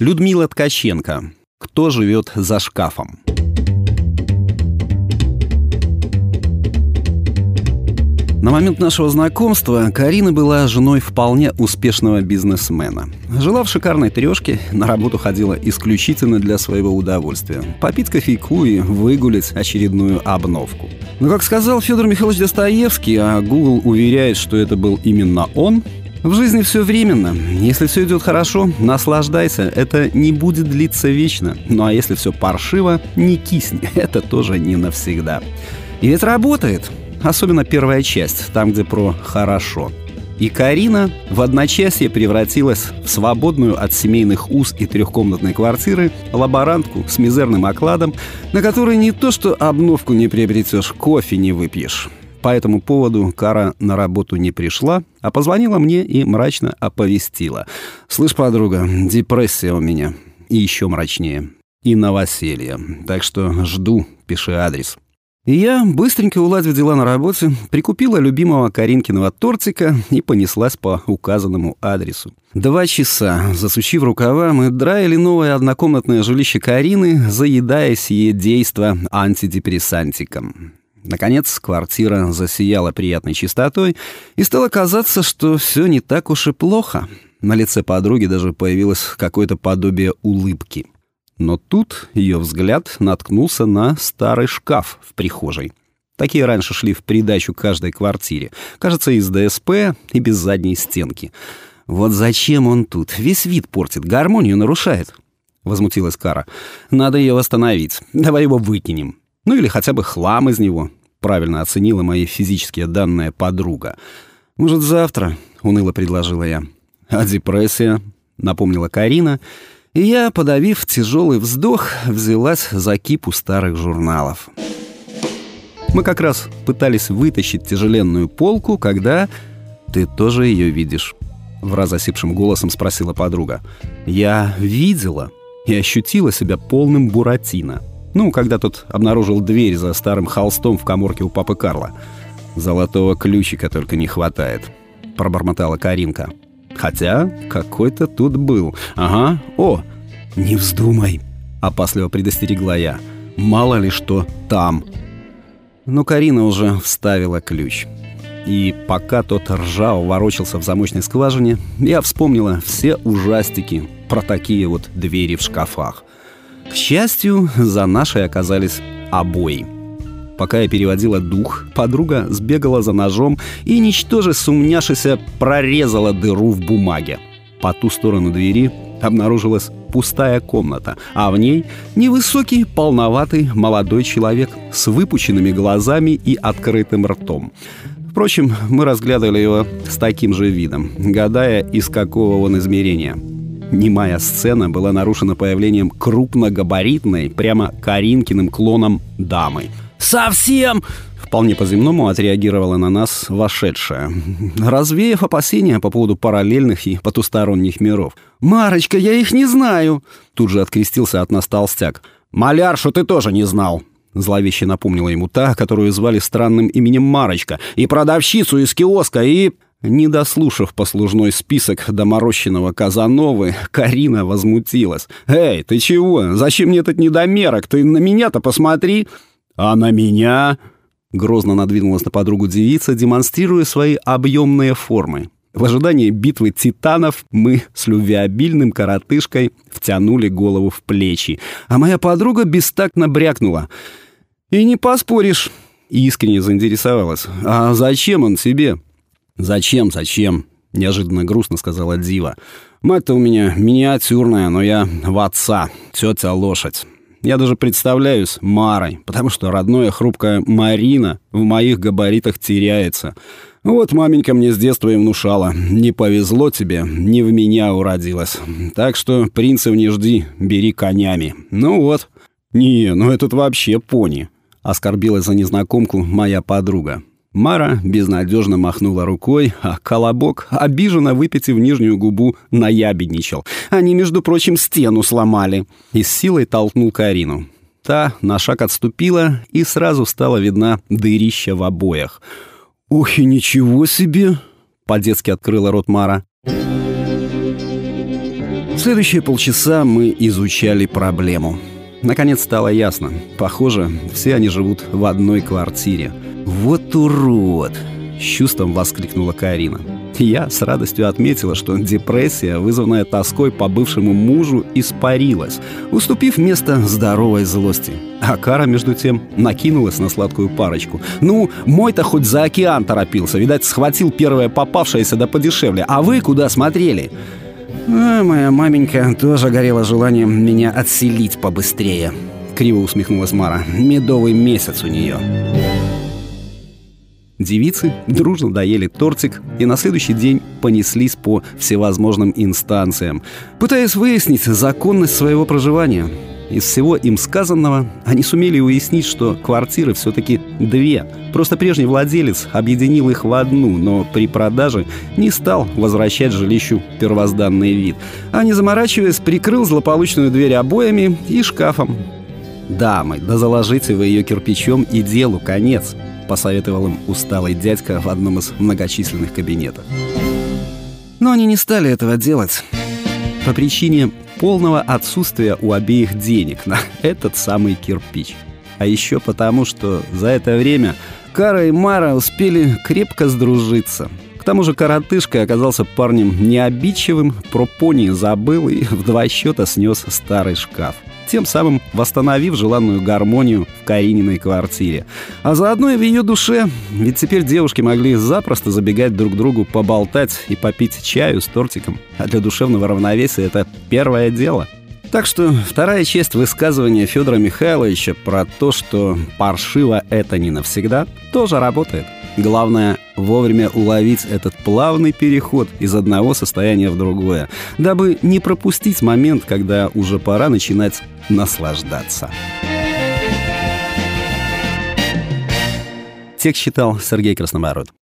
Людмила Ткаченко. Кто живет за шкафом? На момент нашего знакомства Карина была женой вполне успешного бизнесмена. Жила в шикарной трешке, на работу ходила исключительно для своего удовольствия. Попить кофейку и выгулить очередную обновку. Но, как сказал Федор Михайлович Достоевский, а Google уверяет, что это был именно он, в жизни все временно. Если все идет хорошо, наслаждайся. Это не будет длиться вечно. Ну а если все паршиво, не кисни. Это тоже не навсегда. И ведь работает. Особенно первая часть, там, где про «хорошо». И Карина в одночасье превратилась в свободную от семейных уз и трехкомнатной квартиры лаборантку с мизерным окладом, на который не то что обновку не приобретешь, кофе не выпьешь. По этому поводу Кара на работу не пришла, а позвонила мне и мрачно оповестила. «Слышь, подруга, депрессия у меня. И еще мрачнее. И новоселье. Так что жду, пиши адрес». И я, быстренько уладив дела на работе, прикупила любимого Каринкиного тортика и понеслась по указанному адресу. Два часа, засучив рукава, мы драили новое однокомнатное жилище Карины, заедая сие действо антидепрессантиком. Наконец, квартира засияла приятной чистотой, и стало казаться, что все не так уж и плохо. На лице подруги даже появилось какое-то подобие улыбки. Но тут ее взгляд наткнулся на старый шкаф в прихожей. Такие раньше шли в придачу каждой квартире. Кажется, из ДСП и без задней стенки. «Вот зачем он тут? Весь вид портит, гармонию нарушает», — возмутилась Кара. «Надо ее восстановить. Давай его выкинем». Ну или хотя бы хлам из него. Правильно оценила мои физические данные подруга. «Может, завтра?» — уныло предложила я. «А депрессия?» — напомнила Карина. И я, подавив тяжелый вздох, взялась за кипу старых журналов. Мы как раз пытались вытащить тяжеленную полку, когда... «Ты тоже ее видишь?» — в раз осипшим голосом спросила подруга. «Я видела и ощутила себя полным буратино». Ну, когда тот обнаружил дверь за старым холстом в коморке у папы Карла. «Золотого ключика только не хватает», — пробормотала Каринка. «Хотя какой-то тут был. Ага, о, не вздумай», — опасливо предостерегла я. «Мало ли что там». Но Карина уже вставила ключ. И пока тот ржал ворочался в замочной скважине, я вспомнила все ужастики про такие вот двери в шкафах — к счастью, за нашей оказались обои. Пока я переводила дух, подруга сбегала за ножом и, ничтоже сумняшися, прорезала дыру в бумаге. По ту сторону двери обнаружилась пустая комната, а в ней невысокий, полноватый молодой человек с выпученными глазами и открытым ртом. Впрочем, мы разглядывали его с таким же видом, гадая, из какого он измерения — Немая сцена была нарушена появлением крупногабаритной, прямо Каринкиным клоном дамы. «Совсем!» Вполне по-земному отреагировала на нас вошедшая, развеяв опасения по поводу параллельных и потусторонних миров. «Марочка, я их не знаю!» Тут же открестился от нас толстяк. «Маляршу ты тоже не знал!» Зловеще напомнила ему та, которую звали странным именем Марочка, и продавщицу из киоска, и... Не дослушав послужной список доморощенного Казановы, Карина возмутилась. «Эй, ты чего? Зачем мне этот недомерок? Ты на меня-то посмотри!» «А на меня?» Грозно надвинулась на подругу девица, демонстрируя свои объемные формы. В ожидании битвы титанов мы с любвеобильным коротышкой втянули голову в плечи, а моя подруга бестактно брякнула. «И не поспоришь!» Искренне заинтересовалась. «А зачем он тебе?» «Зачем, зачем?» — неожиданно грустно сказала Дива. «Мать-то у меня миниатюрная, но я в отца, тетя лошадь. Я даже представляюсь Марой, потому что родная хрупкая Марина в моих габаритах теряется. Вот маменька мне с детства и внушала. Не повезло тебе, не в меня уродилась. Так что принцев не жди, бери конями. Ну вот. Не, ну этот вообще пони. Оскорбилась за незнакомку моя подруга. Мара безнадежно махнула рукой, а Колобок, обиженно выпитив нижнюю губу, наябедничал. Они, между прочим, стену сломали. И с силой толкнул Карину. Та на шаг отступила, и сразу стала видна дырища в обоях. «Ох и ничего себе!» — по-детски открыла рот Мара. Следующие полчаса мы изучали проблему. Наконец стало ясно. Похоже, все они живут в одной квартире. «Вот урод!» — с чувством воскликнула Карина. Я с радостью отметила, что депрессия, вызванная тоской по бывшему мужу, испарилась, уступив место здоровой злости. А Кара, между тем, накинулась на сладкую парочку. «Ну, мой-то хоть за океан торопился, видать, схватил первое попавшееся да подешевле. А вы куда смотрели?» А «Моя маменька тоже горела желанием меня отселить побыстрее», — криво усмехнулась Мара. «Медовый месяц у нее». Девицы дружно доели тортик и на следующий день понеслись по всевозможным инстанциям, пытаясь выяснить законность своего проживания. Из всего им сказанного они сумели уяснить, что квартиры все-таки две. Просто прежний владелец объединил их в одну, но при продаже не стал возвращать жилищу первозданный вид, а не заморачиваясь, прикрыл злополучную дверь обоями и шкафом. «Дамы, да заложите вы ее кирпичом и делу конец», — посоветовал им усталый дядька в одном из многочисленных кабинетов. Но они не стали этого делать по причине полного отсутствия у обеих денег на этот самый кирпич. А еще потому, что за это время Кара и Мара успели крепко сдружиться. К тому же коротышка оказался парнем необидчивым, про пони забыл и в два счета снес старый шкаф тем самым восстановив желанную гармонию в Карининой квартире. А заодно и в ее душе, ведь теперь девушки могли запросто забегать друг к другу поболтать и попить чаю с тортиком. А для душевного равновесия это первое дело. Так что вторая часть высказывания Федора Михайловича про то, что паршиво это не навсегда, тоже работает. Главное — вовремя уловить этот плавный переход из одного состояния в другое, дабы не пропустить момент, когда уже пора начинать наслаждаться. Текст читал Сергей Красномород.